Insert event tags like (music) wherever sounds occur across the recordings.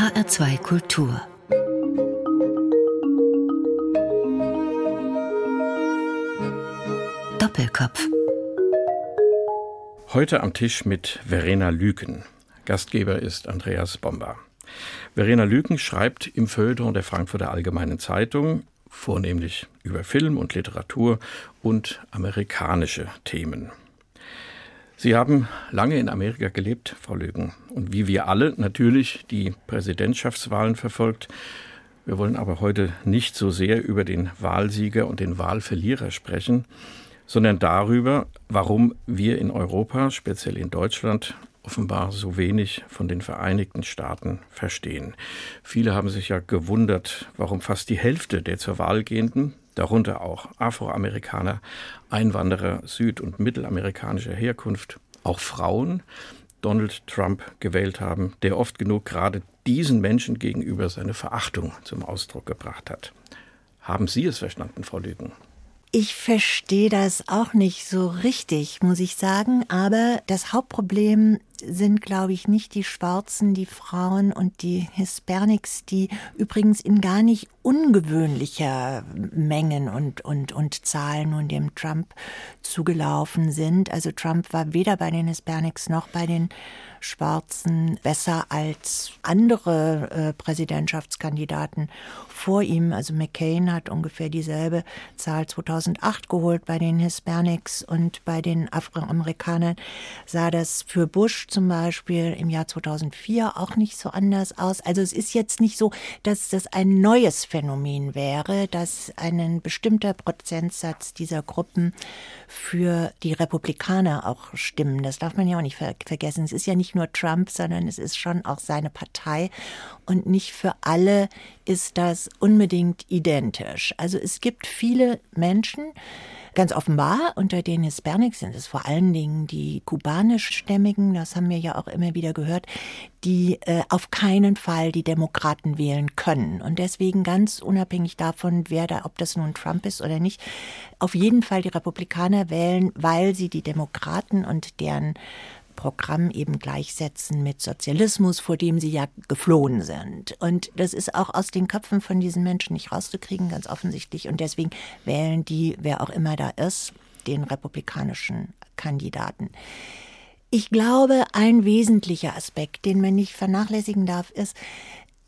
HR2 Kultur Doppelkopf Heute am Tisch mit Verena Lüken. Gastgeber ist Andreas Bomber. Verena Lüken schreibt im Feuilleton der Frankfurter Allgemeinen Zeitung vornehmlich über Film und Literatur und amerikanische Themen. Sie haben lange in Amerika gelebt, Frau Lügen, und wie wir alle natürlich die Präsidentschaftswahlen verfolgt. Wir wollen aber heute nicht so sehr über den Wahlsieger und den Wahlverlierer sprechen, sondern darüber, warum wir in Europa, speziell in Deutschland, offenbar so wenig von den Vereinigten Staaten verstehen. Viele haben sich ja gewundert, warum fast die Hälfte der zur Wahl gehenden, darunter auch Afroamerikaner, Einwanderer süd- und mittelamerikanischer Herkunft, auch Frauen, Donald Trump gewählt haben, der oft genug gerade diesen Menschen gegenüber seine Verachtung zum Ausdruck gebracht hat. Haben Sie es verstanden, Frau Lügen? Ich verstehe das auch nicht so richtig, muss ich sagen. Aber das Hauptproblem sind, glaube ich, nicht die Schwarzen, die Frauen und die Hispanics, die übrigens in gar nicht ungewöhnlicher Mengen und, und, und Zahlen nun dem Trump zugelaufen sind. Also Trump war weder bei den Hispanics noch bei den Schwarzen besser als andere äh, Präsidentschaftskandidaten vor ihm. Also McCain hat ungefähr dieselbe Zahl 2008 geholt bei den Hispanics und bei den Afroamerikanern sah das für Bush zum Beispiel im Jahr 2004 auch nicht so anders aus. Also es ist jetzt nicht so, dass das ein neues Phänomen wäre, dass ein bestimmter Prozentsatz dieser Gruppen für die Republikaner auch stimmen. Das darf man ja auch nicht ver vergessen. Es ist ja nicht nur Trump, sondern es ist schon auch seine Partei. Und nicht für alle ist das unbedingt identisch. Also es gibt viele Menschen, Ganz offenbar unter den Hispanics sind es vor allen Dingen die kubanischstämmigen, das haben wir ja auch immer wieder gehört, die äh, auf keinen Fall die Demokraten wählen können. Und deswegen ganz unabhängig davon, wer da, ob das nun Trump ist oder nicht, auf jeden Fall die Republikaner wählen, weil sie die Demokraten und deren Programm eben gleichsetzen mit Sozialismus, vor dem sie ja geflohen sind. Und das ist auch aus den Köpfen von diesen Menschen nicht rauszukriegen, ganz offensichtlich. Und deswegen wählen die, wer auch immer da ist, den republikanischen Kandidaten. Ich glaube, ein wesentlicher Aspekt, den man nicht vernachlässigen darf, ist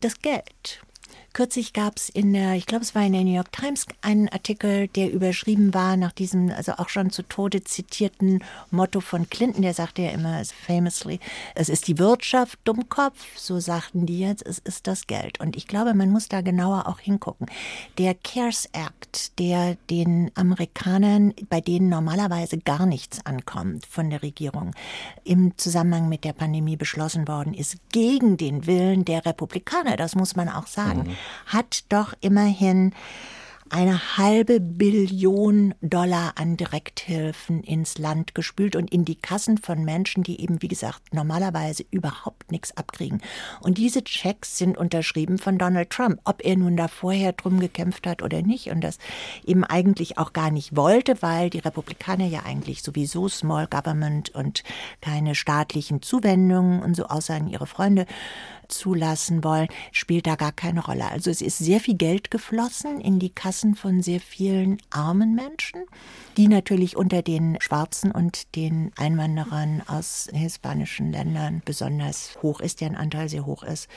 das Geld. Kürzlich gab es in der, ich glaube, es war in der New York Times, einen Artikel, der überschrieben war nach diesem, also auch schon zu Tode zitierten Motto von Clinton. Der sagte ja immer famously, es ist die Wirtschaft, Dummkopf. So sagten die jetzt, es ist das Geld. Und ich glaube, man muss da genauer auch hingucken. Der CARES Act, der den Amerikanern, bei denen normalerweise gar nichts ankommt von der Regierung, im Zusammenhang mit der Pandemie beschlossen worden ist, gegen den Willen der Republikaner. Das muss man auch sagen. Mhm hat doch immerhin eine halbe Billion Dollar an Direkthilfen ins Land gespült und in die Kassen von Menschen, die eben, wie gesagt, normalerweise überhaupt nichts abkriegen. Und diese Checks sind unterschrieben von Donald Trump, ob er nun da vorher drum gekämpft hat oder nicht und das eben eigentlich auch gar nicht wollte, weil die Republikaner ja eigentlich sowieso Small Government und keine staatlichen Zuwendungen und so außer an ihre Freunde zulassen wollen, spielt da gar keine Rolle. Also es ist sehr viel Geld geflossen in die Kassen von sehr vielen armen Menschen, die natürlich unter den Schwarzen und den Einwanderern aus hispanischen Ländern besonders hoch ist, deren Anteil sehr hoch ist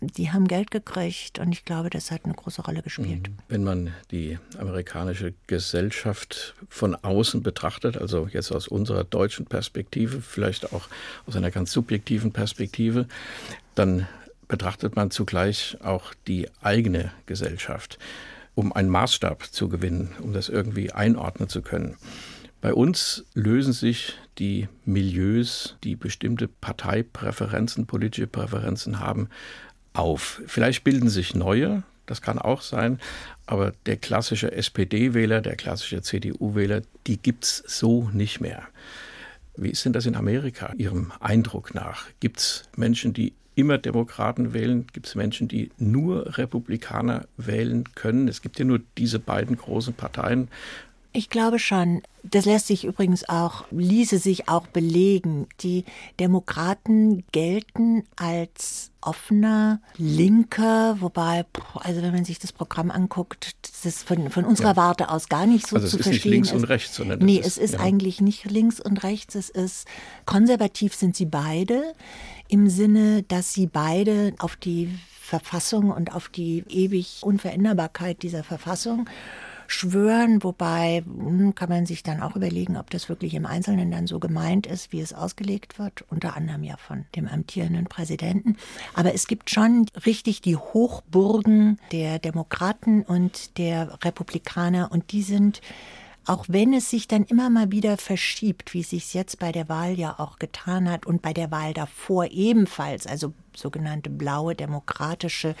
die haben Geld gekriegt und ich glaube, das hat eine große Rolle gespielt. Mhm. Wenn man die amerikanische Gesellschaft von außen betrachtet, also jetzt aus unserer deutschen Perspektive, vielleicht auch aus einer ganz subjektiven Perspektive, dann betrachtet man zugleich auch die eigene Gesellschaft, um einen Maßstab zu gewinnen, um das irgendwie einordnen zu können. Bei uns lösen sich die Milieus, die bestimmte Parteipräferenzen, politische Präferenzen haben, auf. Vielleicht bilden sich neue, das kann auch sein, aber der klassische SPD-Wähler, der klassische CDU-Wähler, die gibt es so nicht mehr. Wie ist denn das in Amerika, Ihrem Eindruck nach? Gibt es Menschen, die immer Demokraten wählen? Gibt es Menschen, die nur Republikaner wählen können? Es gibt ja nur diese beiden großen Parteien. Ich glaube schon. Das lässt sich übrigens auch, ließe sich auch belegen. Die Demokraten gelten als offener Linker, wobei, also wenn man sich das Programm anguckt, das ist von, von unserer ja. Warte aus gar nicht so also zu es ist verstehen. Nicht links und rechts, sondern nee, es ist ja. eigentlich nicht links und rechts. Es ist konservativ sind sie beide im Sinne, dass sie beide auf die Verfassung und auf die ewig Unveränderbarkeit dieser Verfassung schwören, wobei hm, kann man sich dann auch überlegen, ob das wirklich im Einzelnen dann so gemeint ist, wie es ausgelegt wird, unter anderem ja von dem amtierenden Präsidenten. Aber es gibt schon richtig die Hochburgen der Demokraten und der Republikaner. Und die sind auch wenn es sich dann immer mal wieder verschiebt, wie es sich jetzt bei der Wahl ja auch getan hat und bei der Wahl davor ebenfalls, also sogenannte blaue demokratische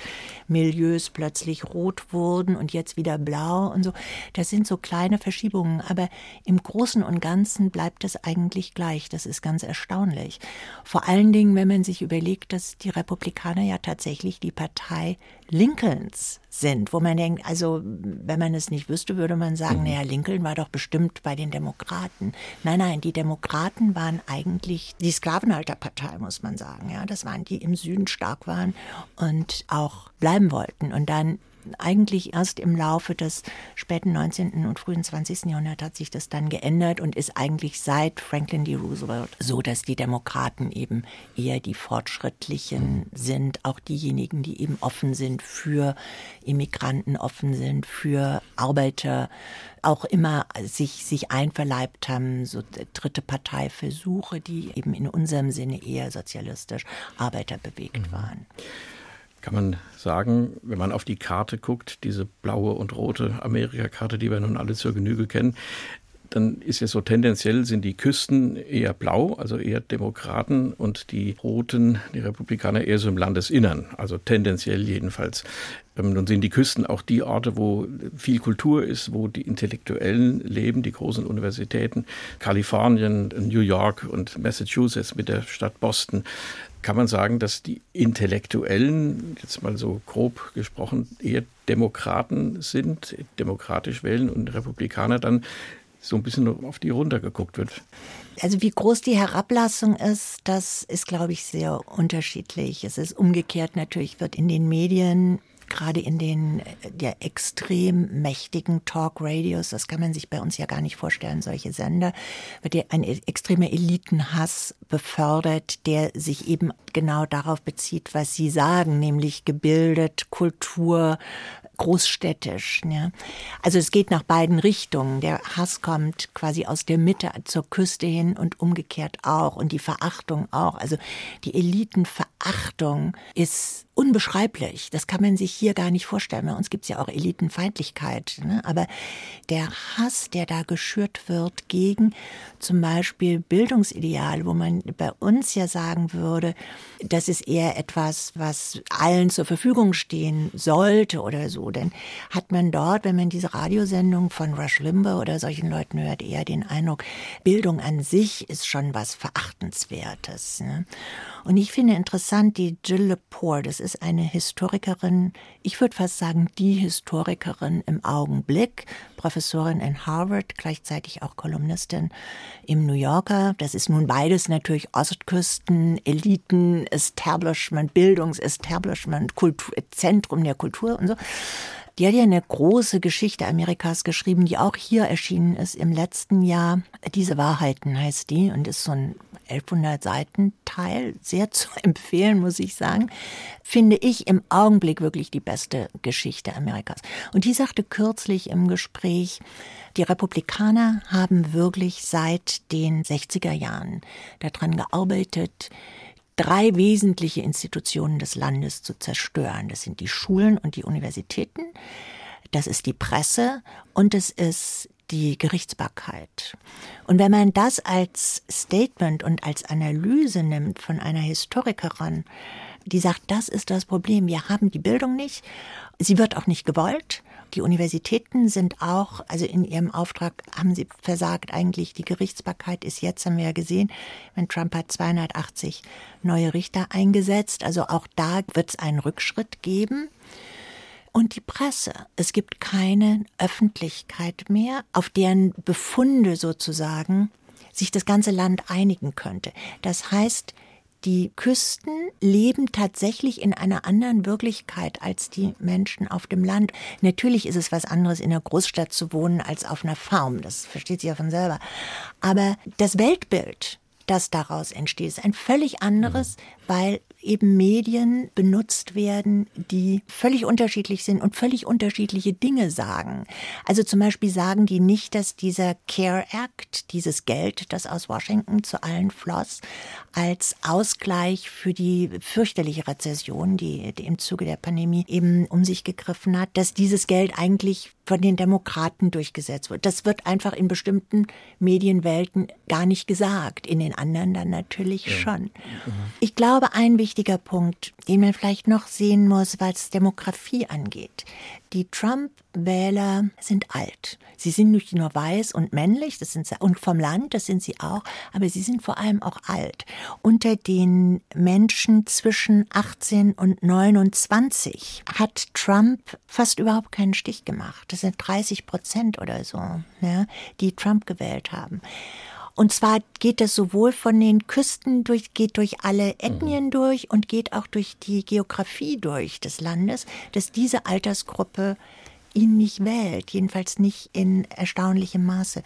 Milieus plötzlich rot wurden und jetzt wieder blau und so. Das sind so kleine Verschiebungen, aber im Großen und Ganzen bleibt es eigentlich gleich. Das ist ganz erstaunlich. Vor allen Dingen, wenn man sich überlegt, dass die Republikaner ja tatsächlich die Partei Lincolns sind, wo man denkt, also wenn man es nicht wüsste, würde man sagen, mhm. naja, Lincoln war doch bestimmt bei den Demokraten. Nein, nein, die Demokraten waren eigentlich die Sklavenhalterpartei, muss man sagen. Ja, das waren die im Süden Süden stark waren und auch bleiben wollten. Und dann eigentlich erst im Laufe des späten 19. und frühen 20. Jahrhunderts hat sich das dann geändert und ist eigentlich seit Franklin D. Roosevelt so, dass die Demokraten eben eher die Fortschrittlichen sind, auch diejenigen, die eben offen sind für Immigranten, offen sind für Arbeiter, auch immer sich, sich einverleibt haben, so dritte Parteiversuche, die eben in unserem Sinne eher sozialistisch arbeiterbewegt mhm. waren kann man sagen, wenn man auf die Karte guckt, diese blaue und rote Amerikakarte, die wir nun alle zur Genüge kennen, dann ist es so tendenziell sind die Küsten eher blau, also eher Demokraten und die Roten, die Republikaner eher so im Landesinnern, also tendenziell jedenfalls. Ähm, nun sind die Küsten auch die Orte, wo viel Kultur ist, wo die Intellektuellen leben, die großen Universitäten, Kalifornien, New York und Massachusetts mit der Stadt Boston kann man sagen, dass die Intellektuellen, jetzt mal so grob gesprochen, eher Demokraten sind, demokratisch wählen und Republikaner dann so ein bisschen auf die runtergeguckt wird. Also wie groß die Herablassung ist, das ist, glaube ich, sehr unterschiedlich. Es ist umgekehrt natürlich, wird in den Medien gerade in den der extrem mächtigen Talk-Radios, das kann man sich bei uns ja gar nicht vorstellen, solche Sender, wird ja ein extremer Elitenhass befördert, der sich eben genau darauf bezieht, was Sie sagen, nämlich gebildet, Kultur, großstädtisch. Ja. Also es geht nach beiden Richtungen. Der Hass kommt quasi aus der Mitte zur Küste hin und umgekehrt auch und die Verachtung auch. Also die Elitenverachtung ist unbeschreiblich. Das kann man sich hier gar nicht vorstellen. Bei uns gibt es ja auch Elitenfeindlichkeit. Ne? Aber der Hass, der da geschürt wird gegen zum Beispiel Bildungsideal, wo man bei uns ja sagen würde, das ist eher etwas, was allen zur Verfügung stehen sollte oder so. Denn hat man dort, wenn man diese Radiosendung von Rush Limbaugh oder solchen Leuten hört, eher den Eindruck, Bildung an sich ist schon was Verachtenswertes. Ne? Und ich finde interessant, die Jill Lepore, das ist eine Historikerin, ich würde fast sagen, die Historikerin im Augenblick, Professorin in Harvard, gleichzeitig auch Kolumnistin im New Yorker. Das ist nun beides natürlich Ostküsten, Eliten, Establishment, Bildungsestablishment, Kultur, Zentrum der Kultur und so. Die hat ja eine große Geschichte Amerikas geschrieben, die auch hier erschienen ist im letzten Jahr. Diese Wahrheiten heißt die und ist so ein 1100 Seiten Teil, sehr (laughs) zu empfehlen, muss ich sagen, finde ich im Augenblick wirklich die beste Geschichte Amerikas. Und die sagte kürzlich im Gespräch, die Republikaner haben wirklich seit den 60er Jahren daran gearbeitet, drei wesentliche Institutionen des Landes zu zerstören. Das sind die Schulen und die Universitäten, das ist die Presse und es ist die Gerichtsbarkeit. Und wenn man das als Statement und als Analyse nimmt von einer Historikerin, die sagt, das ist das Problem, wir haben die Bildung nicht, sie wird auch nicht gewollt, die Universitäten sind auch, also in ihrem Auftrag haben sie versagt eigentlich. Die Gerichtsbarkeit ist jetzt, haben wir ja gesehen, wenn Trump hat 280 neue Richter eingesetzt. Also auch da wird es einen Rückschritt geben. und die Presse. Es gibt keine Öffentlichkeit mehr, auf deren Befunde sozusagen sich das ganze Land einigen könnte. Das heißt, die Küsten leben tatsächlich in einer anderen Wirklichkeit als die Menschen auf dem Land. Natürlich ist es was anderes, in einer Großstadt zu wohnen als auf einer Farm. Das versteht sich ja von selber. Aber das Weltbild, das daraus entsteht, ist ein völlig anderes, mhm. weil eben Medien benutzt werden, die völlig unterschiedlich sind und völlig unterschiedliche Dinge sagen. Also zum Beispiel sagen die nicht, dass dieser Care Act, dieses Geld, das aus Washington zu allen floss, als Ausgleich für die fürchterliche Rezession, die, die im Zuge der Pandemie eben um sich gegriffen hat, dass dieses Geld eigentlich von den Demokraten durchgesetzt wird. Das wird einfach in bestimmten Medienwelten gar nicht gesagt, in den anderen dann natürlich ja. schon. Ich glaube, ein wichtiger Punkt, den man vielleicht noch sehen muss, was Demografie angeht. Die Trump-Wähler sind alt. Sie sind nicht nur weiß und männlich, das sind sie, und vom Land, das sind sie auch, aber sie sind vor allem auch alt. Unter den Menschen zwischen 18 und 29 hat Trump fast überhaupt keinen Stich gemacht. Das sind 30 Prozent oder so, ja, die Trump gewählt haben. Und zwar geht es sowohl von den Küsten durch, geht durch alle Ethnien mhm. durch und geht auch durch die Geografie durch des Landes, dass diese Altersgruppe ihn nicht wählt, jedenfalls nicht in erstaunlichem Maße.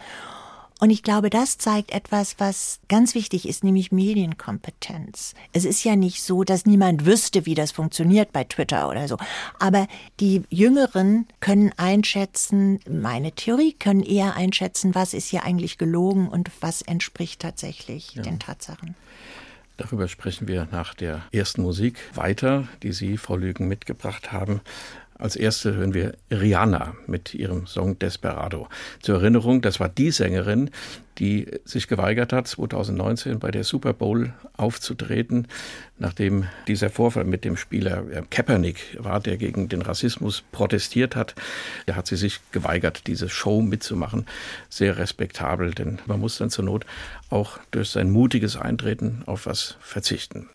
Und ich glaube, das zeigt etwas, was ganz wichtig ist, nämlich Medienkompetenz. Es ist ja nicht so, dass niemand wüsste, wie das funktioniert bei Twitter oder so. Aber die Jüngeren können einschätzen, meine Theorie können eher einschätzen, was ist hier eigentlich gelogen und was entspricht tatsächlich ja. den Tatsachen. Darüber sprechen wir nach der ersten Musik weiter, die Sie, Frau Lügen, mitgebracht haben. Als erste hören wir Rihanna mit ihrem Song Desperado. Zur Erinnerung, das war die Sängerin, die sich geweigert hat, 2019 bei der Super Bowl aufzutreten, nachdem dieser Vorfall mit dem Spieler Kaepernick war, der gegen den Rassismus protestiert hat. Da hat sie sich geweigert, diese Show mitzumachen. Sehr respektabel, denn man muss dann zur Not auch durch sein mutiges Eintreten auf was verzichten.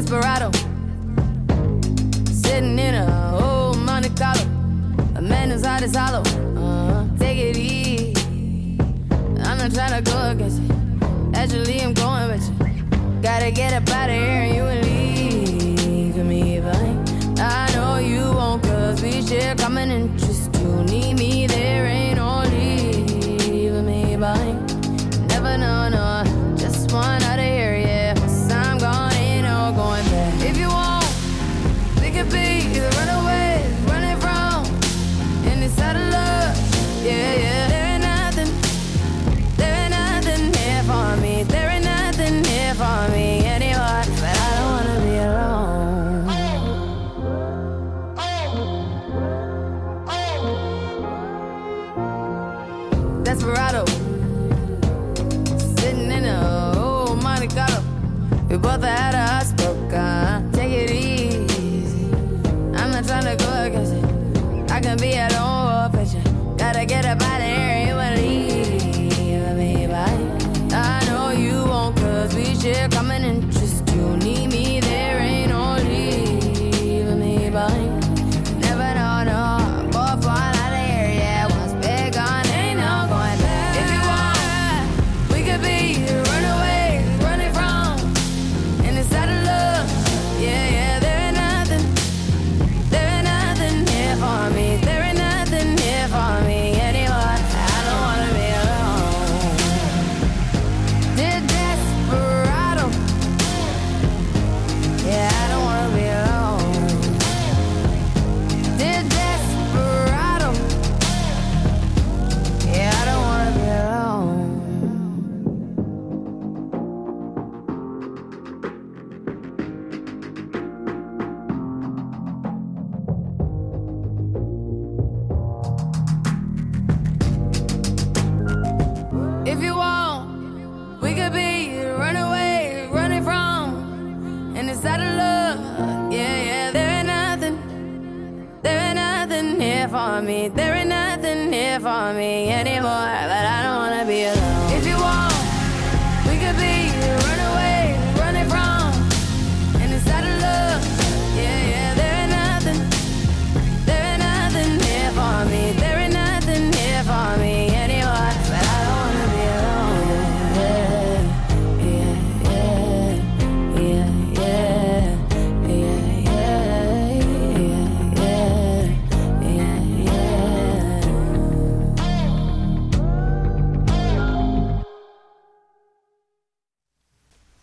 Desperado. Sitting in a old Monte Carlo. A man whose heart is hollow. Uh, take it easy. I'm not trying to go against you. Actually, I'm going with you. Gotta get up out of here and you will leave me behind. I know you won't, cause we share common interest. Be at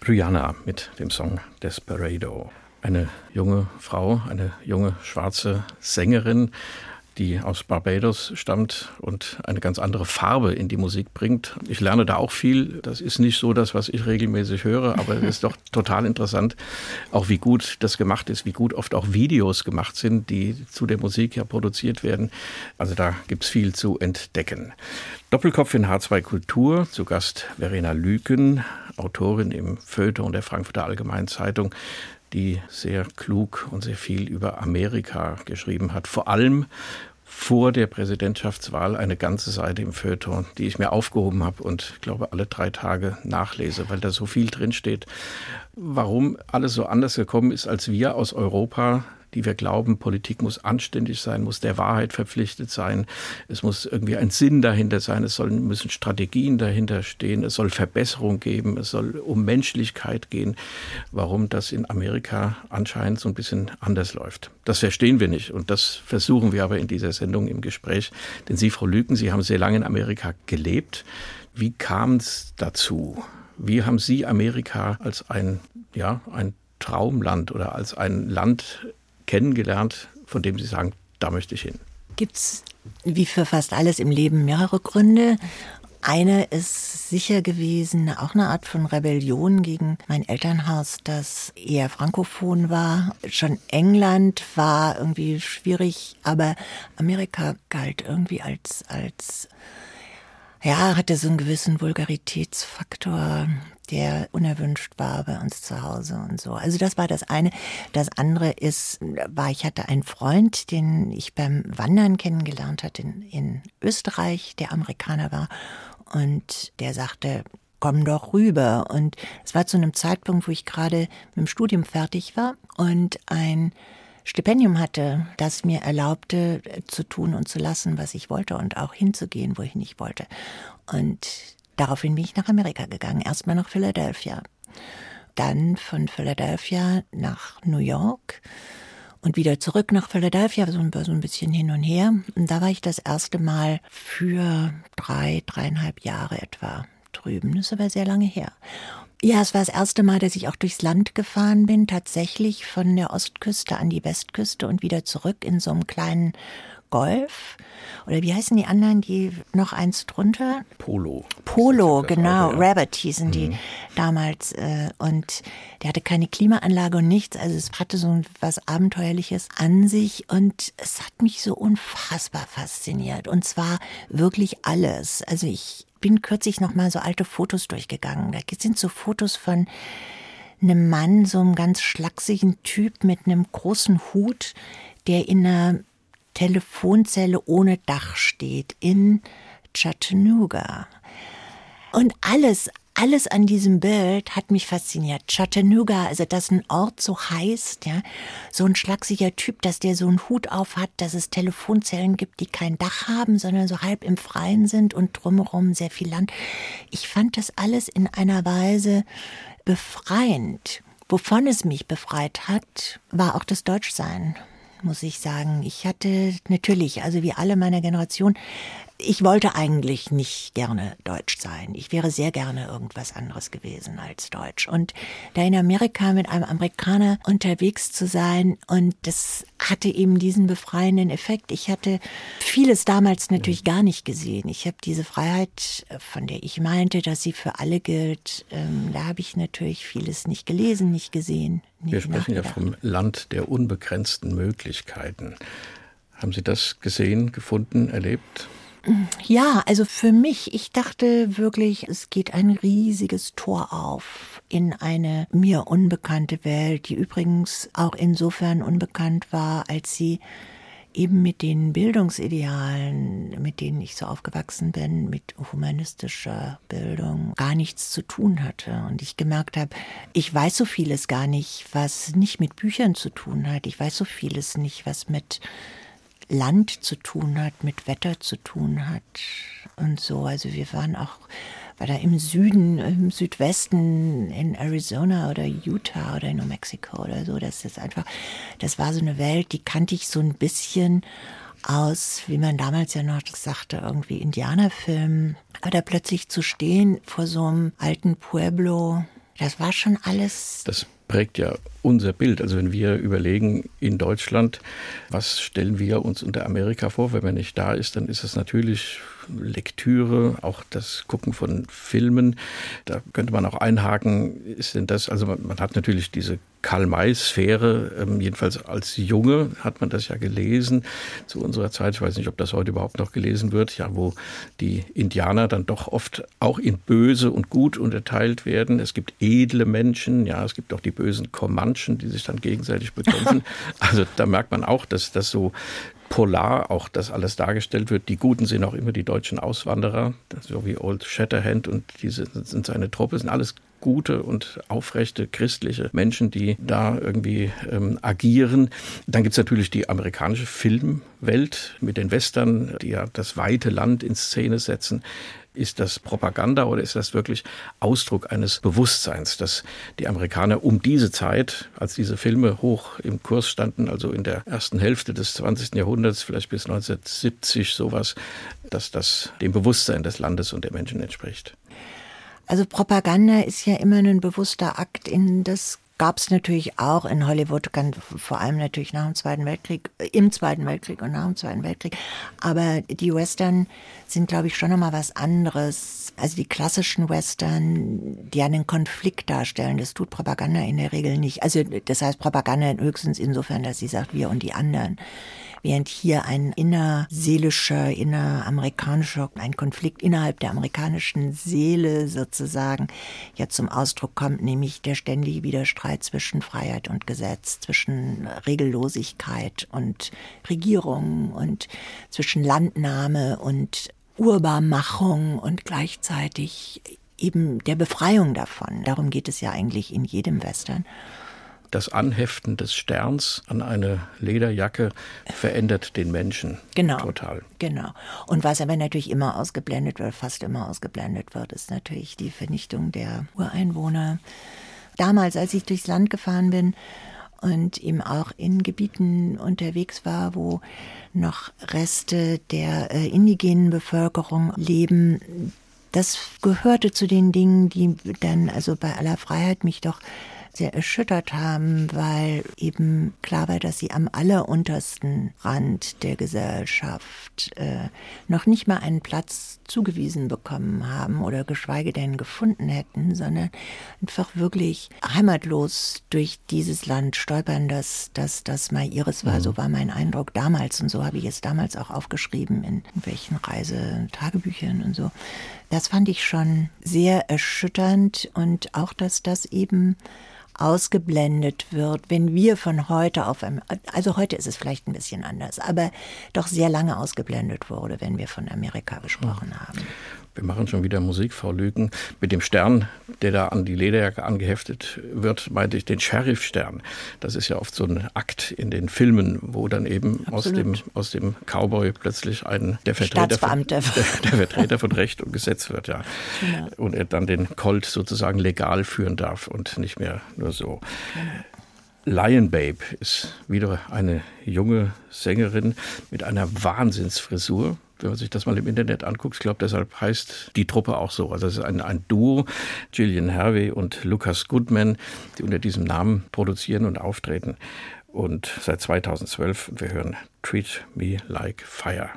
Rihanna mit dem Song Desperado. Eine junge Frau, eine junge schwarze Sängerin, die aus Barbados stammt und eine ganz andere Farbe in die Musik bringt. Ich lerne da auch viel. Das ist nicht so das, was ich regelmäßig höre, aber es ist doch total interessant, auch wie gut das gemacht ist, wie gut oft auch Videos gemacht sind, die zu der Musik ja produziert werden. Also da gibt es viel zu entdecken. Doppelkopf in H2 Kultur, zu Gast Verena Lüken, Autorin im Feuilleton der Frankfurter Allgemeinen Zeitung die sehr klug und sehr viel über Amerika geschrieben hat. Vor allem vor der Präsidentschaftswahl eine ganze Seite im Feuilleton, die ich mir aufgehoben habe und glaube alle drei Tage nachlese, weil da so viel drinsteht, warum alles so anders gekommen ist, als wir aus Europa die wir glauben, Politik muss anständig sein, muss der Wahrheit verpflichtet sein, es muss irgendwie ein Sinn dahinter sein, es sollen, müssen Strategien dahinter stehen, es soll Verbesserung geben, es soll um Menschlichkeit gehen. Warum das in Amerika anscheinend so ein bisschen anders läuft. Das verstehen wir nicht und das versuchen wir aber in dieser Sendung im Gespräch. Denn Sie, Frau Lüken, Sie haben sehr lange in Amerika gelebt. Wie kam es dazu? Wie haben Sie Amerika als ein, ja, ein Traumland oder als ein Land kennengelernt, von dem Sie sagen, da möchte ich hin? Gibt es, wie für fast alles im Leben, mehrere Gründe. Eine ist sicher gewesen, auch eine Art von Rebellion gegen mein Elternhaus, das eher frankophon war. Schon England war irgendwie schwierig, aber Amerika galt irgendwie als, als ja, hatte so einen gewissen Vulgaritätsfaktor, der unerwünscht war bei uns zu Hause und so. Also das war das eine. Das andere ist, war, ich hatte einen Freund, den ich beim Wandern kennengelernt hatte in, in Österreich, der Amerikaner war. Und der sagte, komm doch rüber. Und es war zu einem Zeitpunkt, wo ich gerade mit dem Studium fertig war und ein Stipendium hatte, das mir erlaubte, zu tun und zu lassen, was ich wollte und auch hinzugehen, wohin ich wollte. Und daraufhin bin ich nach Amerika gegangen, erstmal nach Philadelphia. Dann von Philadelphia nach New York und wieder zurück nach Philadelphia, so ein bisschen hin und her. Und da war ich das erste Mal für drei, dreieinhalb Jahre etwa drüben. Das ist aber sehr lange her. Ja, es war das erste Mal, dass ich auch durchs Land gefahren bin, tatsächlich von der Ostküste an die Westküste und wieder zurück in so einem kleinen Golf. Oder wie heißen die anderen, die noch eins drunter? Polo. Polo, genau. Auto, ja. Rabbit hießen die mhm. damals. Äh, und der hatte keine Klimaanlage und nichts. Also es hatte so was Abenteuerliches an sich. Und es hat mich so unfassbar fasziniert. Und zwar wirklich alles. Also ich bin kürzlich noch mal so alte Fotos durchgegangen. Da sind so Fotos von einem Mann, so einem ganz schlachsigen Typ mit einem großen Hut, der in einer Telefonzelle ohne Dach steht in Chattanooga. Und alles, alles an diesem Bild hat mich fasziniert. Chattanooga, also dass ein Ort so heißt, ja, so ein schlagsiger Typ, dass der so einen Hut auf hat, dass es Telefonzellen gibt, die kein Dach haben, sondern so halb im Freien sind und drumherum sehr viel Land. Ich fand das alles in einer Weise befreiend. Wovon es mich befreit hat, war auch das Deutschsein muss ich sagen. Ich hatte natürlich, also wie alle meiner Generation, ich wollte eigentlich nicht gerne Deutsch sein. Ich wäre sehr gerne irgendwas anderes gewesen als Deutsch. Und da in Amerika mit einem Amerikaner unterwegs zu sein und das hatte eben diesen befreienden Effekt. Ich hatte vieles damals natürlich gar nicht gesehen. Ich habe diese Freiheit, von der ich meinte, dass sie für alle gilt, ähm, da habe ich natürlich vieles nicht gelesen, nicht gesehen. Nicht Wir sprechen ja vom Land der unbegrenzten Möglichkeiten. Haben Sie das gesehen, gefunden, erlebt? Ja, also für mich, ich dachte wirklich, es geht ein riesiges Tor auf in eine mir unbekannte Welt, die übrigens auch insofern unbekannt war, als sie eben mit den Bildungsidealen, mit denen ich so aufgewachsen bin, mit humanistischer Bildung gar nichts zu tun hatte. Und ich gemerkt habe, ich weiß so vieles gar nicht, was nicht mit Büchern zu tun hat. Ich weiß so vieles nicht, was mit Land zu tun hat, mit Wetter zu tun hat und so. Also wir waren auch, da im Süden, im Südwesten, in Arizona oder Utah oder New Mexico oder so. Das ist einfach, das war so eine Welt, die kannte ich so ein bisschen aus, wie man damals ja noch sagte, irgendwie Indianerfilmen. Aber da plötzlich zu stehen vor so einem alten Pueblo, Das war schon alles. Das prägt ja unser Bild. Also wenn wir überlegen in Deutschland, was stellen wir uns unter Amerika vor, wenn man nicht da ist, dann ist es natürlich Lektüre, auch das Gucken von Filmen. Da könnte man auch einhaken, ist denn das, also man, man hat natürlich diese Karl-May-Sphäre, ähm, jedenfalls als Junge hat man das ja gelesen zu unserer Zeit. Ich weiß nicht, ob das heute überhaupt noch gelesen wird, ja, wo die Indianer dann doch oft auch in böse und gut unterteilt werden. Es gibt edle Menschen, ja, es gibt auch die bösen Comanchen, die sich dann gegenseitig bekämpfen. (laughs) also da merkt man auch, dass das so polar auch das alles dargestellt wird. Die Guten sind auch immer die deutschen Auswanderer, so wie Old Shatterhand und diese sind seine Truppe, sind alles gute und aufrechte christliche Menschen, die da irgendwie ähm, agieren. Dann gibt es natürlich die amerikanische Filmwelt mit den Western, die ja das weite Land in Szene setzen. Ist das Propaganda oder ist das wirklich Ausdruck eines Bewusstseins, dass die Amerikaner um diese Zeit, als diese Filme hoch im Kurs standen, also in der ersten Hälfte des 20. Jahrhunderts, vielleicht bis 1970 sowas, dass das dem Bewusstsein des Landes und der Menschen entspricht? Also Propaganda ist ja immer ein bewusster Akt in das gab es natürlich auch in Hollywood, vor allem natürlich nach dem Zweiten Weltkrieg, äh, im Zweiten Weltkrieg und nach dem Zweiten Weltkrieg. Aber die Western sind, glaube ich, schon nochmal was anderes. Also die klassischen Western, die einen Konflikt darstellen, das tut Propaganda in der Regel nicht. Also das heißt Propaganda höchstens insofern, dass sie sagt, wir und die anderen während hier ein innerseelischer, inneramerikanischer, ein Konflikt innerhalb der amerikanischen Seele sozusagen ja zum Ausdruck kommt, nämlich der ständige Widerstreit zwischen Freiheit und Gesetz, zwischen Regellosigkeit und Regierung und zwischen Landnahme und Urbarmachung und gleichzeitig eben der Befreiung davon. Darum geht es ja eigentlich in jedem Western das Anheften des Sterns an eine Lederjacke verändert den Menschen genau, total. Genau. Und was aber natürlich immer ausgeblendet wird, fast immer ausgeblendet wird, ist natürlich die Vernichtung der Ureinwohner. Damals, als ich durchs Land gefahren bin, und eben auch in Gebieten unterwegs war, wo noch Reste der äh, indigenen Bevölkerung leben. Das gehörte zu den Dingen, die dann also bei aller Freiheit mich doch sehr erschüttert haben, weil eben klar war, dass sie am alleruntersten Rand der Gesellschaft äh, noch nicht mal einen Platz zugewiesen bekommen haben oder geschweige denn gefunden hätten, sondern einfach wirklich heimatlos durch dieses Land stolpern, dass, dass das mal ihres war. Mhm. So war mein Eindruck damals und so habe ich es damals auch aufgeschrieben in welchen Reisetagebüchern und so. Das fand ich schon sehr erschütternd und auch, dass das eben ausgeblendet wird, wenn wir von heute auf also heute ist es vielleicht ein bisschen anders, aber doch sehr lange ausgeblendet wurde, wenn wir von Amerika gesprochen haben. Wir machen schon wieder Musik, Frau Lüken. Mit dem Stern, der da an die Lederjacke angeheftet wird, meinte ich den Sheriff-Stern. Das ist ja oft so ein Akt in den Filmen, wo dann eben aus dem, aus dem Cowboy plötzlich ein, der Vertreter, von, (laughs) der, der, Vertreter von Recht und Gesetz wird, ja. Genau. Und er dann den Colt sozusagen legal führen darf und nicht mehr nur so. Lion Babe ist wieder eine junge Sängerin mit einer Wahnsinnsfrisur wenn man sich das mal im Internet anguckt, ich glaube, deshalb heißt die Truppe auch so. Also es ist ein, ein Duo, Gillian Hervey und Lucas Goodman, die unter diesem Namen produzieren und auftreten. Und seit 2012, wir hören Treat Me Like Fire.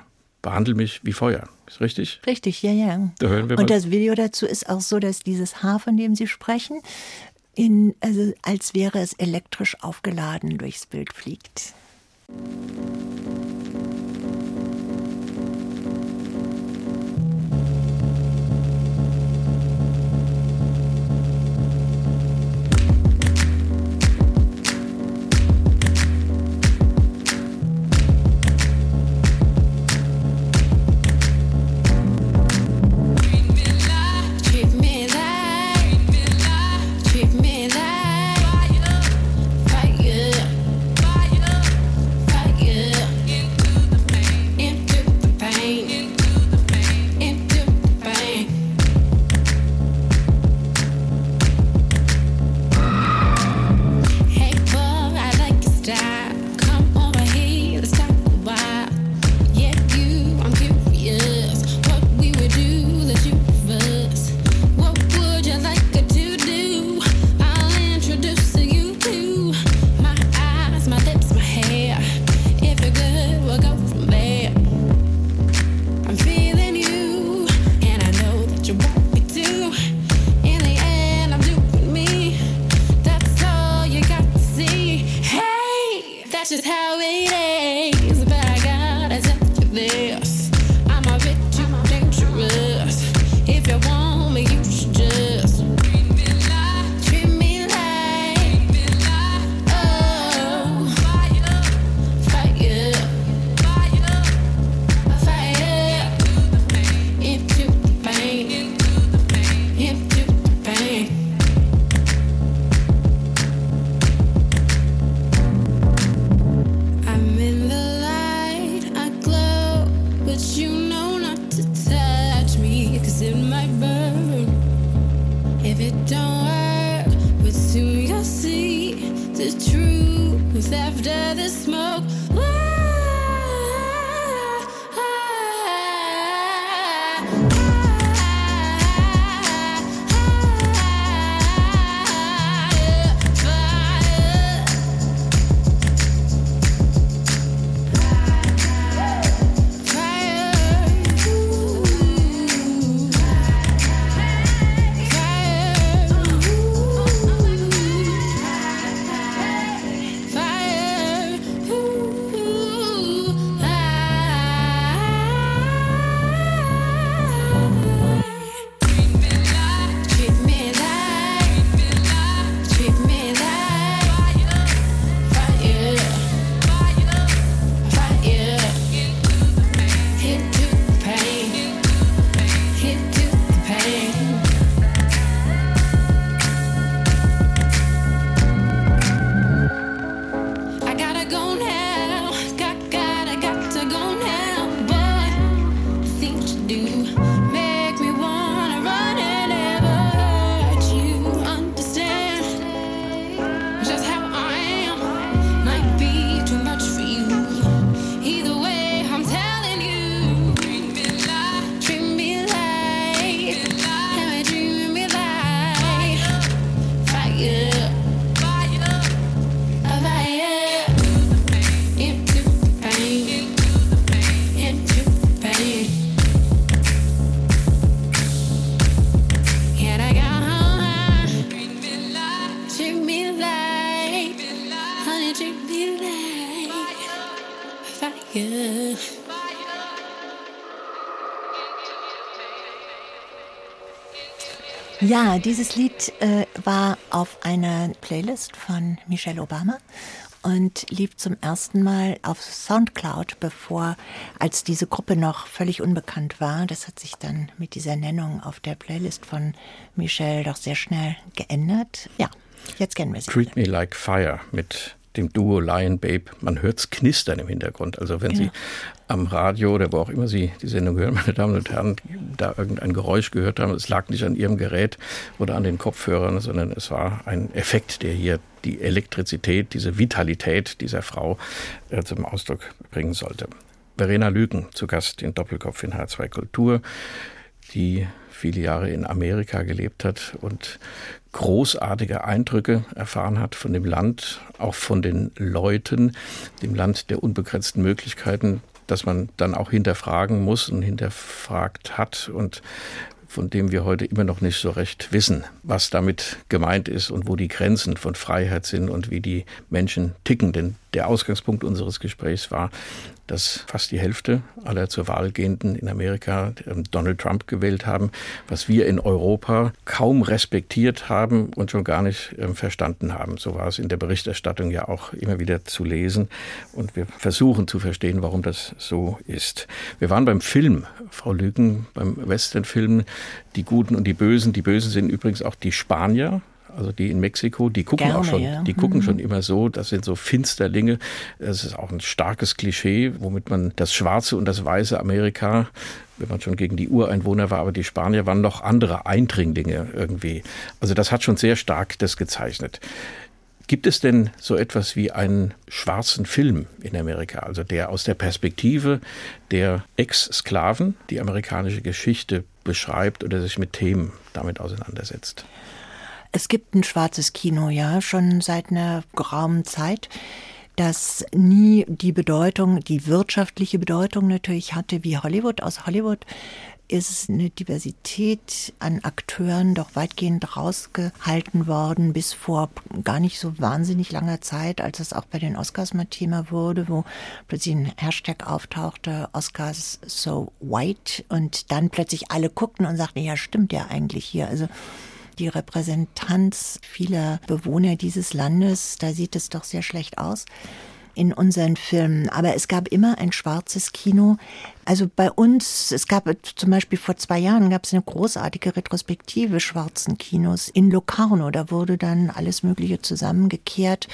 Behandle mich wie Feuer. Ist richtig? Richtig, ja, ja. Da hören wir und das Video dazu ist auch so, dass dieses Haar, von dem Sie sprechen, in, also als wäre es elektrisch aufgeladen durchs Bild fliegt. Ja, dieses Lied äh, war auf einer Playlist von Michelle Obama und lief zum ersten Mal auf Soundcloud, bevor, als diese Gruppe noch völlig unbekannt war. Das hat sich dann mit dieser Nennung auf der Playlist von Michelle doch sehr schnell geändert. Ja, jetzt kennen wir sie. Treat Me Like Fire mit dem Duo Lion Babe. Man hört es knistern im Hintergrund. Also wenn genau. Sie am Radio oder wo auch immer Sie die Sendung hören, meine Damen und Herren, da irgendein Geräusch gehört haben, es lag nicht an Ihrem Gerät oder an den Kopfhörern, sondern es war ein Effekt, der hier die Elektrizität, diese Vitalität dieser Frau äh, zum Ausdruck bringen sollte. Verena Lügen zu Gast in Doppelkopf in H2 Kultur, die viele Jahre in Amerika gelebt hat und großartige Eindrücke erfahren hat von dem Land, auch von den Leuten, dem Land der unbegrenzten Möglichkeiten, dass man dann auch hinterfragen muss und hinterfragt hat und von dem wir heute immer noch nicht so recht wissen, was damit gemeint ist und wo die Grenzen von Freiheit sind und wie die Menschen ticken. Denn der Ausgangspunkt unseres Gesprächs war, dass fast die Hälfte aller zur Wahl gehenden in Amerika ähm, Donald Trump gewählt haben, was wir in Europa kaum respektiert haben und schon gar nicht äh, verstanden haben. So war es in der Berichterstattung ja auch immer wieder zu lesen. Und wir versuchen zu verstehen, warum das so ist. Wir waren beim Film, Frau Lügen, beim Westernfilm, die Guten und die Bösen. Die Bösen sind übrigens auch die Spanier also die in Mexiko, die gucken Gerne, auch schon, ja. die gucken mhm. schon immer so, das sind so Finsterlinge. Das ist auch ein starkes Klischee, womit man das schwarze und das weiße Amerika wenn man schon gegen die Ureinwohner war, aber die Spanier waren noch andere Eindringlinge irgendwie. Also das hat schon sehr stark das gezeichnet. Gibt es denn so etwas wie einen schwarzen Film in Amerika, also der aus der Perspektive der Ex-Sklaven die amerikanische Geschichte beschreibt oder sich mit Themen damit auseinandersetzt? Es gibt ein schwarzes Kino, ja, schon seit einer geraumen Zeit das nie die Bedeutung, die wirtschaftliche Bedeutung natürlich hatte wie Hollywood. Aus Hollywood ist eine Diversität an Akteuren doch weitgehend rausgehalten worden, bis vor gar nicht so wahnsinnig langer Zeit, als es auch bei den Oscars mal Thema wurde, wo plötzlich ein Hashtag auftauchte, Oscars so white, und dann plötzlich alle guckten und sagten, ja, stimmt ja eigentlich hier. Also die Repräsentanz vieler Bewohner dieses Landes, da sieht es doch sehr schlecht aus in unseren Filmen. Aber es gab immer ein schwarzes Kino. Also bei uns, es gab zum Beispiel vor zwei Jahren gab es eine großartige Retrospektive schwarzen Kinos in Locarno. Da wurde dann alles Mögliche zusammengekehrt,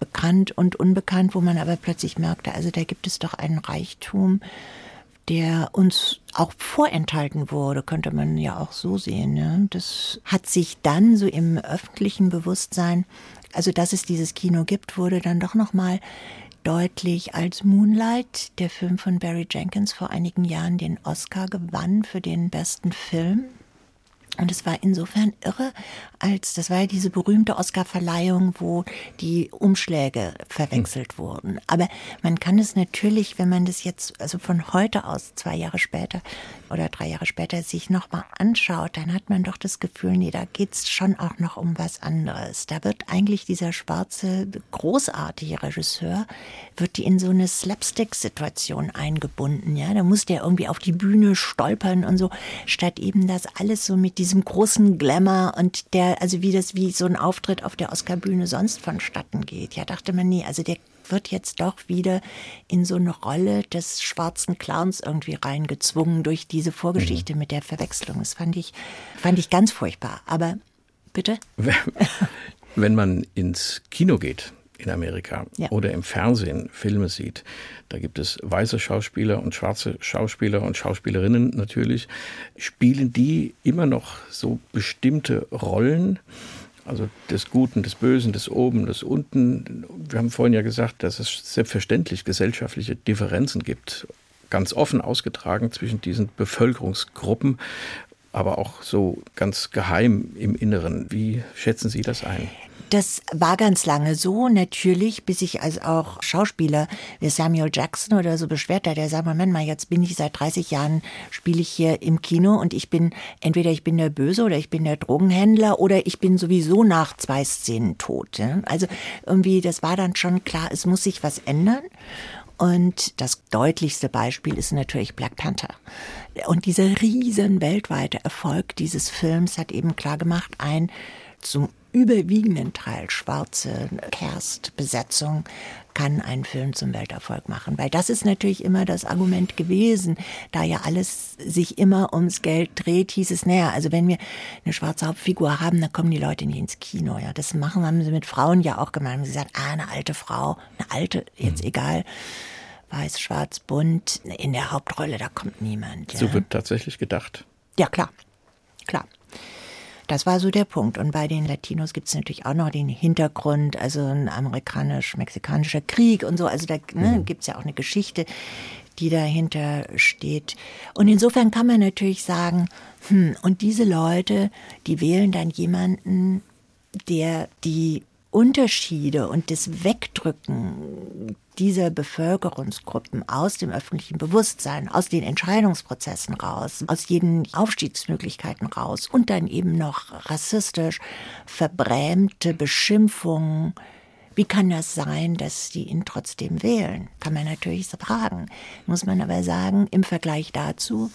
bekannt und unbekannt, wo man aber plötzlich merkte, also da gibt es doch einen Reichtum der uns auch vorenthalten wurde, könnte man ja auch so sehen. Ne? Das hat sich dann so im öffentlichen Bewusstsein, also dass es dieses Kino gibt, wurde dann doch noch mal deutlich, als Moonlight, der Film von Barry Jenkins vor einigen Jahren den Oscar gewann für den besten Film. Und es war insofern irre, als das war ja diese berühmte Oscar-Verleihung, wo die Umschläge verwechselt hm. wurden. Aber man kann es natürlich, wenn man das jetzt also von heute aus zwei Jahre später oder drei Jahre später sich nochmal anschaut, dann hat man doch das Gefühl, nee, da geht's schon auch noch um was anderes. Da wird eigentlich dieser schwarze, großartige Regisseur, wird die in so eine Slapstick-Situation eingebunden. Ja, da muss der irgendwie auf die Bühne stolpern und so, statt eben das alles so mit diesem großen Glamour und der, also wie das wie so ein Auftritt auf der Oscarbühne sonst vonstatten geht. Ja, dachte man, nee, also der wird jetzt doch wieder in so eine Rolle des schwarzen Clowns irgendwie reingezwungen durch diese Vorgeschichte mhm. mit der Verwechslung. Das fand ich, fand ich ganz furchtbar. Aber bitte? (laughs) Wenn man ins Kino geht, in Amerika ja. oder im Fernsehen Filme sieht, da gibt es weiße Schauspieler und schwarze Schauspieler und Schauspielerinnen natürlich, spielen die immer noch so bestimmte Rollen, also des Guten, des Bösen, des Oben, des Unten. Wir haben vorhin ja gesagt, dass es selbstverständlich gesellschaftliche Differenzen gibt, ganz offen ausgetragen zwischen diesen Bevölkerungsgruppen, aber auch so ganz geheim im Inneren. Wie schätzen Sie das ein? Das war ganz lange so, natürlich, bis ich als auch Schauspieler wie Samuel Jackson oder so beschwert hat. Der sagt, Moment mal, jetzt bin ich seit 30 Jahren, spiele ich hier im Kino und ich bin, entweder ich bin der Böse oder ich bin der Drogenhändler oder ich bin sowieso nach zwei Szenen tot. Also irgendwie, das war dann schon klar, es muss sich was ändern. Und das deutlichste Beispiel ist natürlich Black Panther. Und dieser riesen weltweite Erfolg dieses Films hat eben klar gemacht, ein zum überwiegenden Teil schwarze Cast-Besetzung kann einen Film zum Welterfolg machen. Weil das ist natürlich immer das Argument gewesen, da ja alles sich immer ums Geld dreht, hieß es, naja, also wenn wir eine schwarze Hauptfigur haben, dann kommen die Leute nicht ins Kino. Ja, das machen, haben sie mit Frauen ja auch gemacht. Haben sie gesagt, ah, eine alte Frau, eine alte, jetzt mhm. egal weiß, schwarz, bunt, in der Hauptrolle, da kommt niemand. Ja. So wird tatsächlich gedacht. Ja, klar. Klar. Das war so der Punkt. Und bei den Latinos gibt es natürlich auch noch den Hintergrund, also ein amerikanisch-mexikanischer Krieg und so. Also da ne, mhm. gibt es ja auch eine Geschichte, die dahinter steht. Und insofern kann man natürlich sagen, hm, und diese Leute, die wählen dann jemanden, der die Unterschiede und das Wegdrücken dieser Bevölkerungsgruppen aus dem öffentlichen Bewusstsein, aus den Entscheidungsprozessen raus, aus jeden Aufstiegsmöglichkeiten raus und dann eben noch rassistisch verbrämte Beschimpfungen. Wie kann das sein, dass die ihn trotzdem wählen? Kann man natürlich fragen. Muss man aber sagen, im Vergleich dazu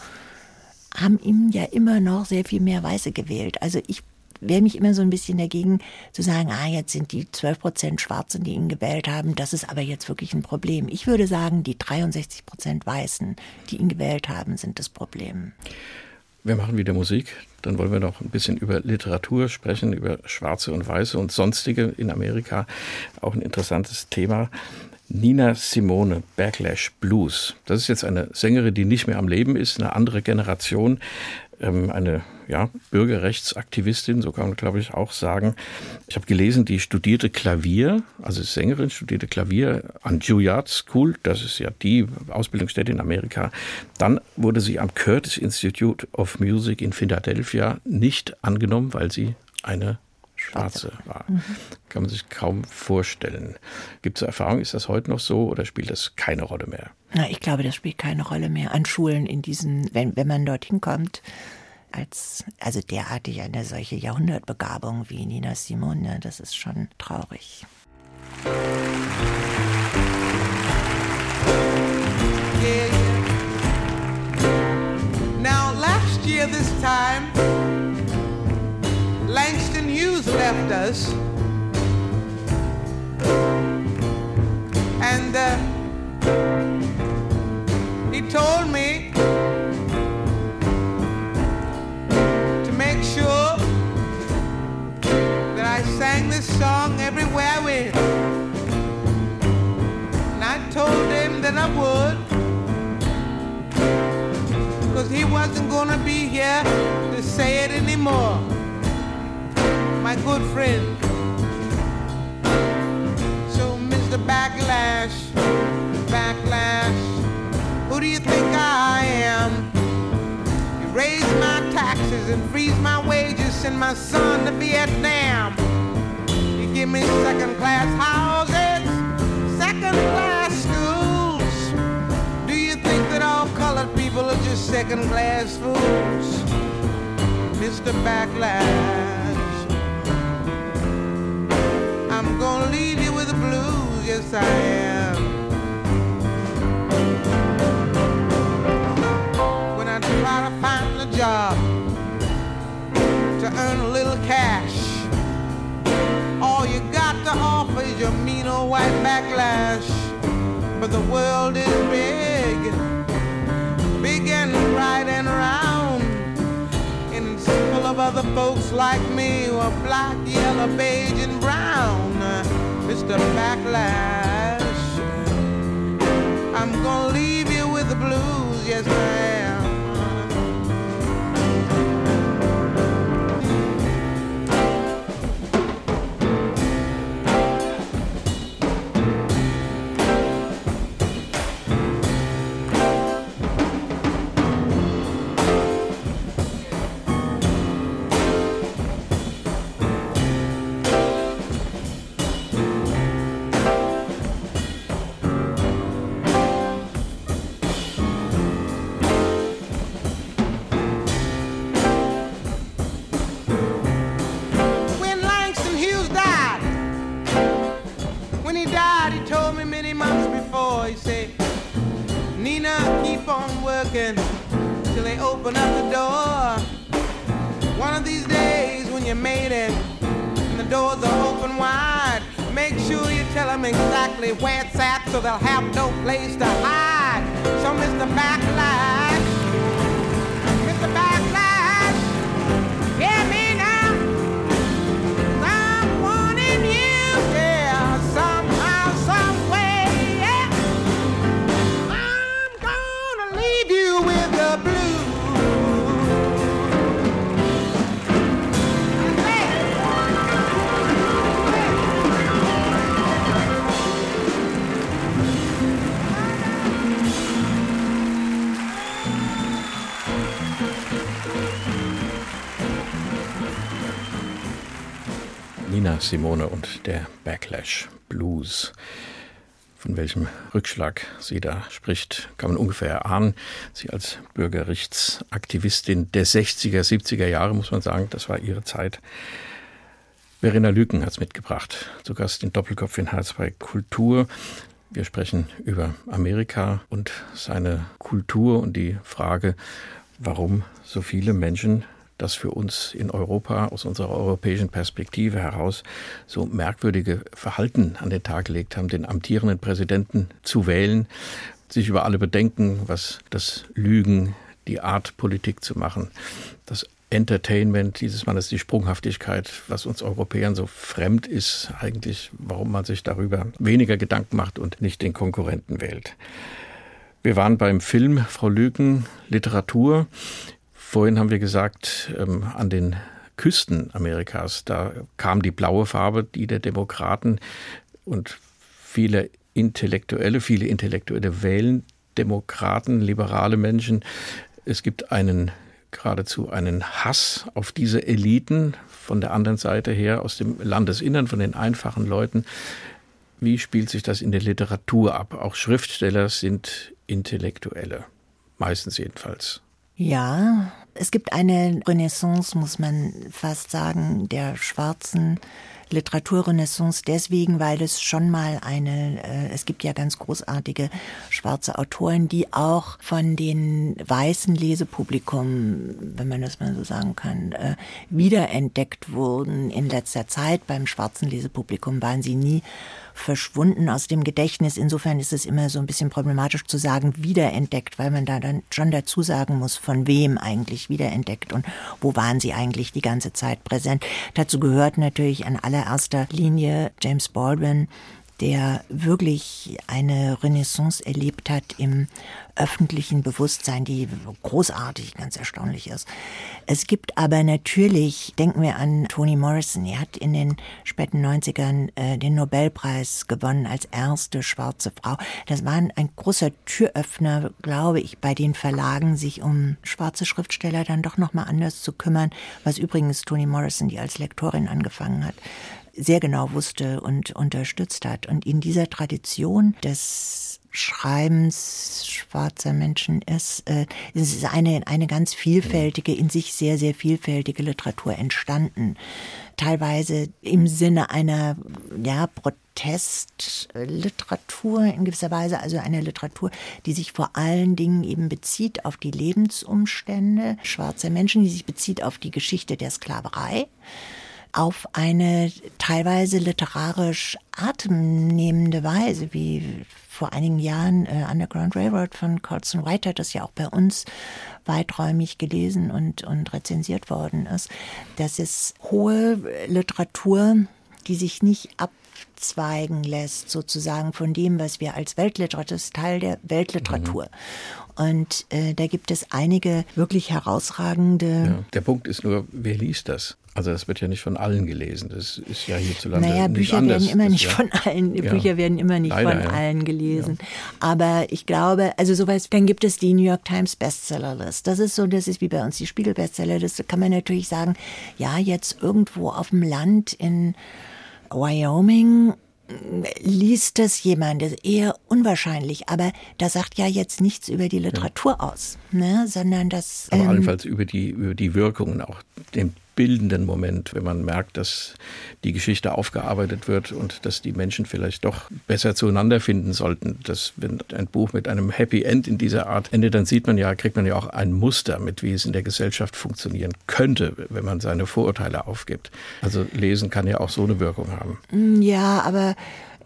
haben ihm ja immer noch sehr viel mehr Weiße gewählt. Also ich wehre mich immer so ein bisschen dagegen zu sagen, ah, jetzt sind die 12 Prozent Schwarzen, die ihn gewählt haben, das ist aber jetzt wirklich ein Problem. Ich würde sagen, die 63 Prozent Weißen, die ihn gewählt haben, sind das Problem. Wir machen wieder Musik. Dann wollen wir noch ein bisschen über Literatur sprechen, über Schwarze und Weiße und sonstige in Amerika. Auch ein interessantes Thema. Nina Simone, Backlash Blues. Das ist jetzt eine Sängerin, die nicht mehr am Leben ist, eine andere Generation eine ja, Bürgerrechtsaktivistin, so kann man glaube ich auch sagen. Ich habe gelesen, die studierte Klavier, also Sängerin, studierte Klavier an Juilliard School, das ist ja die Ausbildungsstätte in Amerika. Dann wurde sie am Curtis Institute of Music in Philadelphia nicht angenommen, weil sie eine Schwarze war. Mhm. Kann man sich kaum vorstellen. Gibt es Erfahrung, ist das heute noch so oder spielt das keine Rolle mehr? Na, ich glaube, das spielt keine Rolle mehr an Schulen in diesen, wenn, wenn man dorthin kommt. Als, also derartig eine solche Jahrhundertbegabung wie Nina Simone, das ist schon traurig. Yeah, Now last year this time Langston Hughes left us. And uh, he told me to make sure that I sang this song everywhere I went. And I told him that I would. Because he wasn't gonna be here to say it anymore. My good friend. So, Mr. Backlash, Backlash, who do you think I am? You raise my taxes and freeze my wages, send my son to Vietnam. You give me second class houses, second class schools. Do you think that all colored people are just second class fools? Mr. Backlash, yes I am. When I try to find a job to earn a little cash. All you got to offer is your mean old white backlash. But the world is big, big and bright and round. And it's full of other folks like me who are black, yellow, beige, and brown. Mr. Backlash, I'm gonna leave you with the blues, yes I am. On working till they open up the door. One of these days when you made it and the doors are open wide, make sure you tell them exactly where it's at so they'll have no place to hide. So, Mr. Backlash, Simone und der Backlash Blues. Von welchem Rückschlag sie da spricht, kann man ungefähr erahnen. Sie als Bürgerrechtsaktivistin der 60er, 70er Jahre, muss man sagen, das war ihre Zeit. Verena Lüken hat es mitgebracht. Zu Gast in Doppelkopf in H2 Kultur. Wir sprechen über Amerika und seine Kultur und die Frage, warum so viele Menschen das für uns in Europa aus unserer europäischen Perspektive heraus so merkwürdige Verhalten an den Tag gelegt haben, den amtierenden Präsidenten zu wählen, sich über alle Bedenken, was das Lügen, die Art Politik zu machen, das Entertainment dieses Mannes, die Sprunghaftigkeit, was uns Europäern so fremd ist, eigentlich, warum man sich darüber weniger Gedanken macht und nicht den Konkurrenten wählt. Wir waren beim Film, Frau Lüken, Literatur. Vorhin haben wir gesagt, ähm, an den Küsten Amerikas, da kam die blaue Farbe, die der Demokraten und viele Intellektuelle, viele Intellektuelle wählen Demokraten, liberale Menschen. Es gibt einen geradezu einen Hass auf diese Eliten von der anderen Seite her, aus dem Landesinnern, von den einfachen Leuten. Wie spielt sich das in der Literatur ab? Auch Schriftsteller sind Intellektuelle, meistens jedenfalls. Ja, es gibt eine Renaissance, muss man fast sagen, der schwarzen Literaturrenaissance deswegen, weil es schon mal eine, äh, es gibt ja ganz großartige schwarze Autoren, die auch von den weißen Lesepublikum, wenn man das mal so sagen kann, äh, wiederentdeckt wurden in letzter Zeit. Beim schwarzen Lesepublikum waren sie nie verschwunden aus dem Gedächtnis. Insofern ist es immer so ein bisschen problematisch zu sagen, wiederentdeckt, weil man da dann schon dazu sagen muss, von wem eigentlich wiederentdeckt und wo waren sie eigentlich die ganze Zeit präsent. Dazu gehört natürlich an allererster Linie James Baldwin, der wirklich eine Renaissance erlebt hat im öffentlichen Bewusstsein, die großartig, ganz erstaunlich ist. Es gibt aber natürlich, denken wir an Toni Morrison, er hat in den späten 90ern äh, den Nobelpreis gewonnen als erste schwarze Frau. Das war ein, ein großer Türöffner, glaube ich, bei den Verlagen, sich um schwarze Schriftsteller dann doch nochmal anders zu kümmern, was übrigens Toni Morrison, die als Lektorin angefangen hat, sehr genau wusste und unterstützt hat. Und in dieser Tradition des Schreibens schwarzer Menschen ist, äh, ist eine, eine ganz vielfältige, in sich sehr, sehr vielfältige Literatur entstanden. Teilweise im Sinne einer, ja, Protestliteratur in gewisser Weise, also eine Literatur, die sich vor allen Dingen eben bezieht auf die Lebensumstände schwarzer Menschen, die sich bezieht auf die Geschichte der Sklaverei auf eine teilweise literarisch atemnehmende Weise, wie vor einigen Jahren äh, Underground Railroad von Colson White, das ja auch bei uns weiträumig gelesen und, und rezensiert worden ist. Das ist hohe Literatur, die sich nicht abzweigen lässt, sozusagen von dem, was wir als Weltliteratur, das ist Teil der Weltliteratur. Mhm. Und äh, da gibt es einige wirklich herausragende. Ja, der Punkt ist nur, wer liest das? Also das wird ja nicht von allen gelesen. Das ist ja hierzulande naja, nicht Bücher anders. werden immer nicht ja, von allen, ja, Bücher werden immer nicht leider, von ja. allen gelesen. Aber ich glaube, also sowas, dann gibt es die New York Times Bestsellerlist. Das ist so, das ist wie bei uns die Spiegel Bestsellerliste. Da kann man natürlich sagen, ja, jetzt irgendwo auf dem Land in Wyoming liest das jemand, das ist eher unwahrscheinlich, aber das sagt ja jetzt nichts über die Literatur aus, ne? sondern das. Aber ähm, allenfalls über die, über die Wirkungen, auch den bildenden Moment, wenn man merkt, dass die Geschichte aufgearbeitet wird und dass die Menschen vielleicht doch besser zueinander finden sollten. Dass wenn ein Buch mit einem Happy End in dieser Art endet, dann sieht man ja, kriegt man ja auch ein Muster mit, wie es in der Gesellschaft funktionieren könnte, wenn man seine Vorurteile aufgibt. Also lesen kann ja auch so eine Wirkung haben. Ja, aber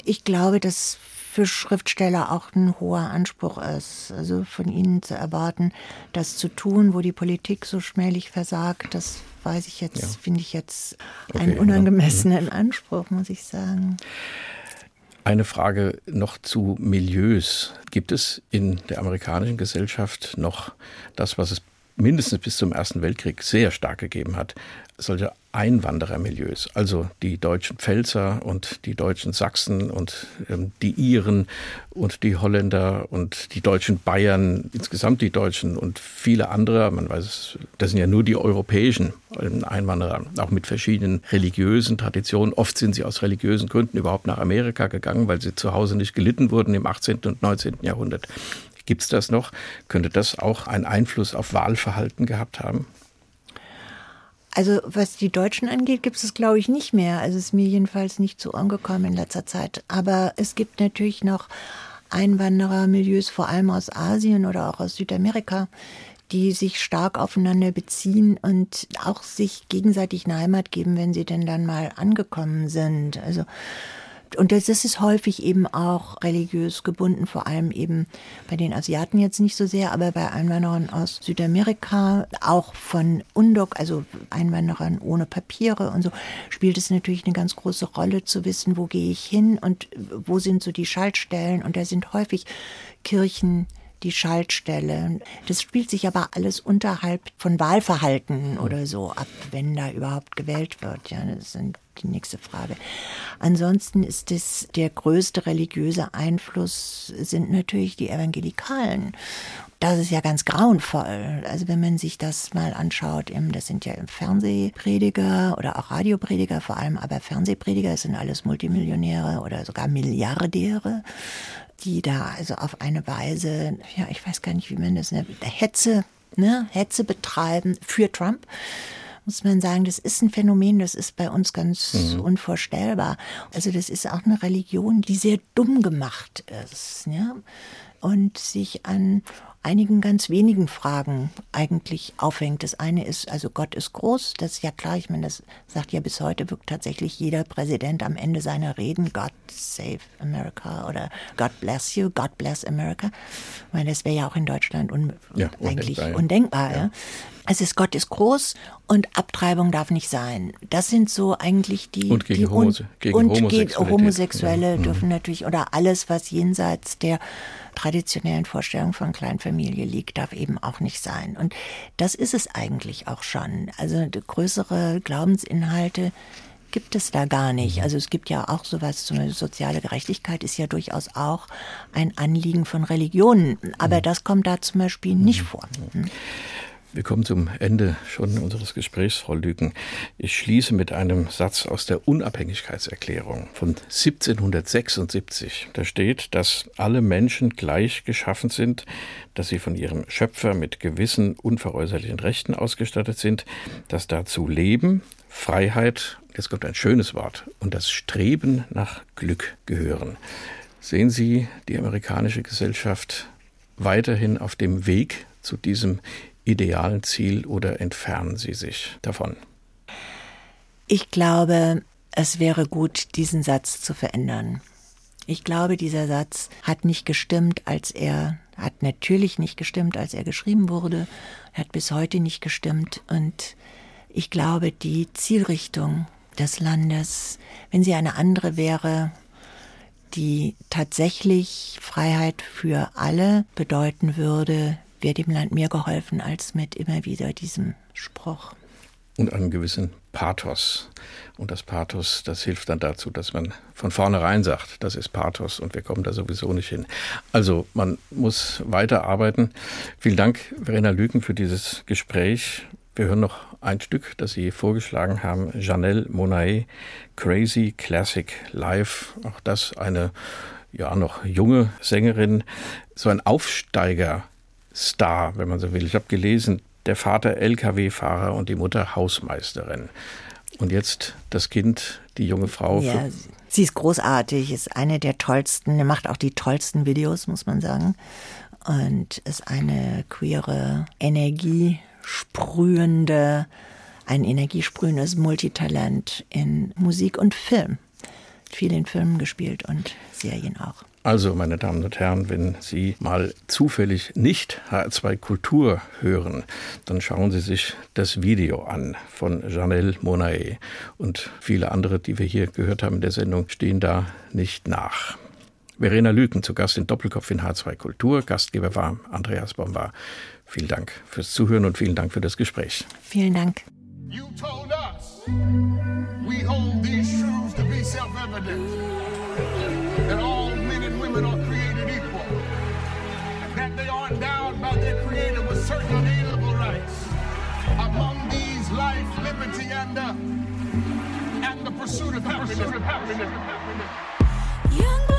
ich glaube, dass für Schriftsteller auch ein hoher Anspruch ist. Also von ihnen zu erwarten, das zu tun, wo die Politik so schmählich versagt, das weiß ich jetzt, Ja. finde ich jetzt Okay, einen ja. unangemessenen Anspruch, muss ich sagen. Eine Frage noch zu Milieus. Gibt es in der amerikanischen Gesellschaft noch das, was es mindestens bis zum Ersten Weltkrieg sehr stark gegeben hat, solche Einwanderermilieus, also die deutschen Pfälzer und die deutschen Sachsen und ähm, die Iren und die Holländer und die deutschen Bayern, insgesamt die Deutschen und viele andere, man weiß es, das sind ja nur die europäischen ähm, Einwanderer, auch mit verschiedenen religiösen Traditionen. Oft sind sie aus religiösen Gründen überhaupt nach Amerika gegangen, weil sie zu Hause nicht gelitten wurden im 18. und 19. Jahrhundert. Gibt es das noch? Könnte das auch einen Einfluss auf Wahlverhalten gehabt haben? Also was die Deutschen angeht, gibt es es, glaube ich, nicht mehr. Also es ist mir jedenfalls nicht so angekommen in letzter Zeit. Aber es gibt natürlich noch Einwanderermilieus, vor allem aus Asien oder auch aus Südamerika, die sich stark aufeinander beziehen und auch sich gegenseitig eine Heimat geben, wenn sie denn dann mal angekommen sind. Also und das das ist häufig eben auch religiös gebunden, vor allem eben bei den Asiaten jetzt nicht so sehr, aber bei Einwanderern aus Südamerika, auch von Undok, also Einwanderern ohne Papiere und so, spielt es natürlich eine ganz große Rolle zu wissen, wo gehe ich hin und wo sind so die Schaltstellen. Und da sind häufig Kirchen, die Schaltstelle. Das spielt sich aber alles unterhalb von Wahlverhalten oder so ab, wenn da überhaupt gewählt wird. Ja, das ist die nächste Frage. Ansonsten ist es der größte religiöse Einfluss sind natürlich die Evangelikalen. Das ist ja ganz grauenvoll. Also wenn man sich das mal anschaut, das sind ja Fernsehprediger oder auch Radioprediger, vor allem aber Fernsehprediger, sind alles Multimillionäre oder sogar Milliardäre die da also auf eine Weise, ja, ich weiß gar nicht, wie man das nennt, Hetze, ne, Hetze betreiben für Trump. Muss man sagen, das ist ein Phänomen, das ist bei uns ganz mhm. unvorstellbar. Also das ist auch eine Religion, die sehr dumm gemacht ist, ja, und sich an einigen ganz wenigen Fragen eigentlich aufhängt. Das eine ist, also Gott ist groß, das ist ja klar, ich meine, das sagt ja bis heute, wirkt tatsächlich jeder Präsident am Ende seiner Reden, God save America oder God bless you, God bless America. Ich meine, das wäre ja auch in Deutschland un Ja, eigentlich undenkbar, undenkbar. Ja. Ja. Es ist Gott ist groß und Abtreibung darf nicht sein. Das sind so eigentlich die und gegen, die, Homose gegen und Homosexualität. Homosexuelle ja. dürfen natürlich oder alles, was jenseits der traditionellen Vorstellung von Kleinfamilie liegt, darf eben auch nicht sein. Und das ist es eigentlich auch schon. Also größere Glaubensinhalte gibt es da gar nicht. Mhm. Also es gibt ja auch sowas, so eine soziale Gerechtigkeit ist ja durchaus auch ein Anliegen von Religionen. Aber Mhm. das kommt da zum Beispiel nicht vor. Wir kommen zum Ende schon unseres Gesprächs, Frau Lüken. Ich schließe mit einem Satz aus der Unabhängigkeitserklärung von 1776. Da steht, dass alle Menschen gleich geschaffen sind, dass sie von ihrem Schöpfer mit gewissen unveräußerlichen Rechten ausgestattet sind, dass dazu Leben, Freiheit, jetzt kommt ein schönes Wort, und das Streben nach Glück gehören. Sehen Sie die amerikanische Gesellschaft weiterhin auf dem Weg zu diesem idealen Ziel oder entfernen Sie sich davon? Ich glaube, es wäre gut, diesen Satz zu verändern. Ich glaube, dieser Satz hat nicht gestimmt, als er, hat natürlich nicht gestimmt, als er geschrieben wurde, hat bis heute nicht gestimmt. Und ich glaube, die Zielrichtung des Landes, wenn sie eine andere wäre, die tatsächlich Freiheit für alle bedeuten würde, wäre dem Land mehr geholfen als mit immer wieder diesem Spruch. Und einen gewissen Pathos. Und das Pathos, das hilft dann dazu, dass man von vornherein sagt, das ist Pathos und wir kommen da sowieso nicht hin. Also man muss weiter arbeiten. Vielen Dank, Verena Lüken, für dieses Gespräch. Wir hören noch ein Stück, das Sie vorgeschlagen haben, Janelle Monae, Crazy Classic Live. Auch das eine ja noch junge Sängerin, so ein Aufsteiger Star, wenn man so will. Ich habe gelesen, der Vater Lkw-Fahrer und die Mutter Hausmeisterin. Und jetzt das Kind, die junge Frau. Ja, sie ist großartig, ist eine der tollsten, macht auch die tollsten Videos, muss man sagen. Und ist eine queere, energiesprühende, ein energiesprühendes Multitalent in Musik und Film. Viel in Filmen gespielt und Serien auch. Also, meine Damen und Herren, wenn Sie mal zufällig nicht HR2 Kultur hören, dann schauen Sie sich das Video an von Janelle Monae. Und viele andere, die wir hier gehört haben in der Sendung, stehen da nicht nach. Verena Lüken zu Gast in Doppelkopf in H2 Kultur. Gastgeber war Andreas Bomba. Vielen Dank fürs Zuhören und vielen Dank für das Gespräch. Vielen Dank. You told us we hold these truths to be self-evident women are created equal, that they are endowed by their Creator with certain inalienable rights. Among these, life, liberty, and the and the pursuit of happiness. Pursuit of happiness. Young,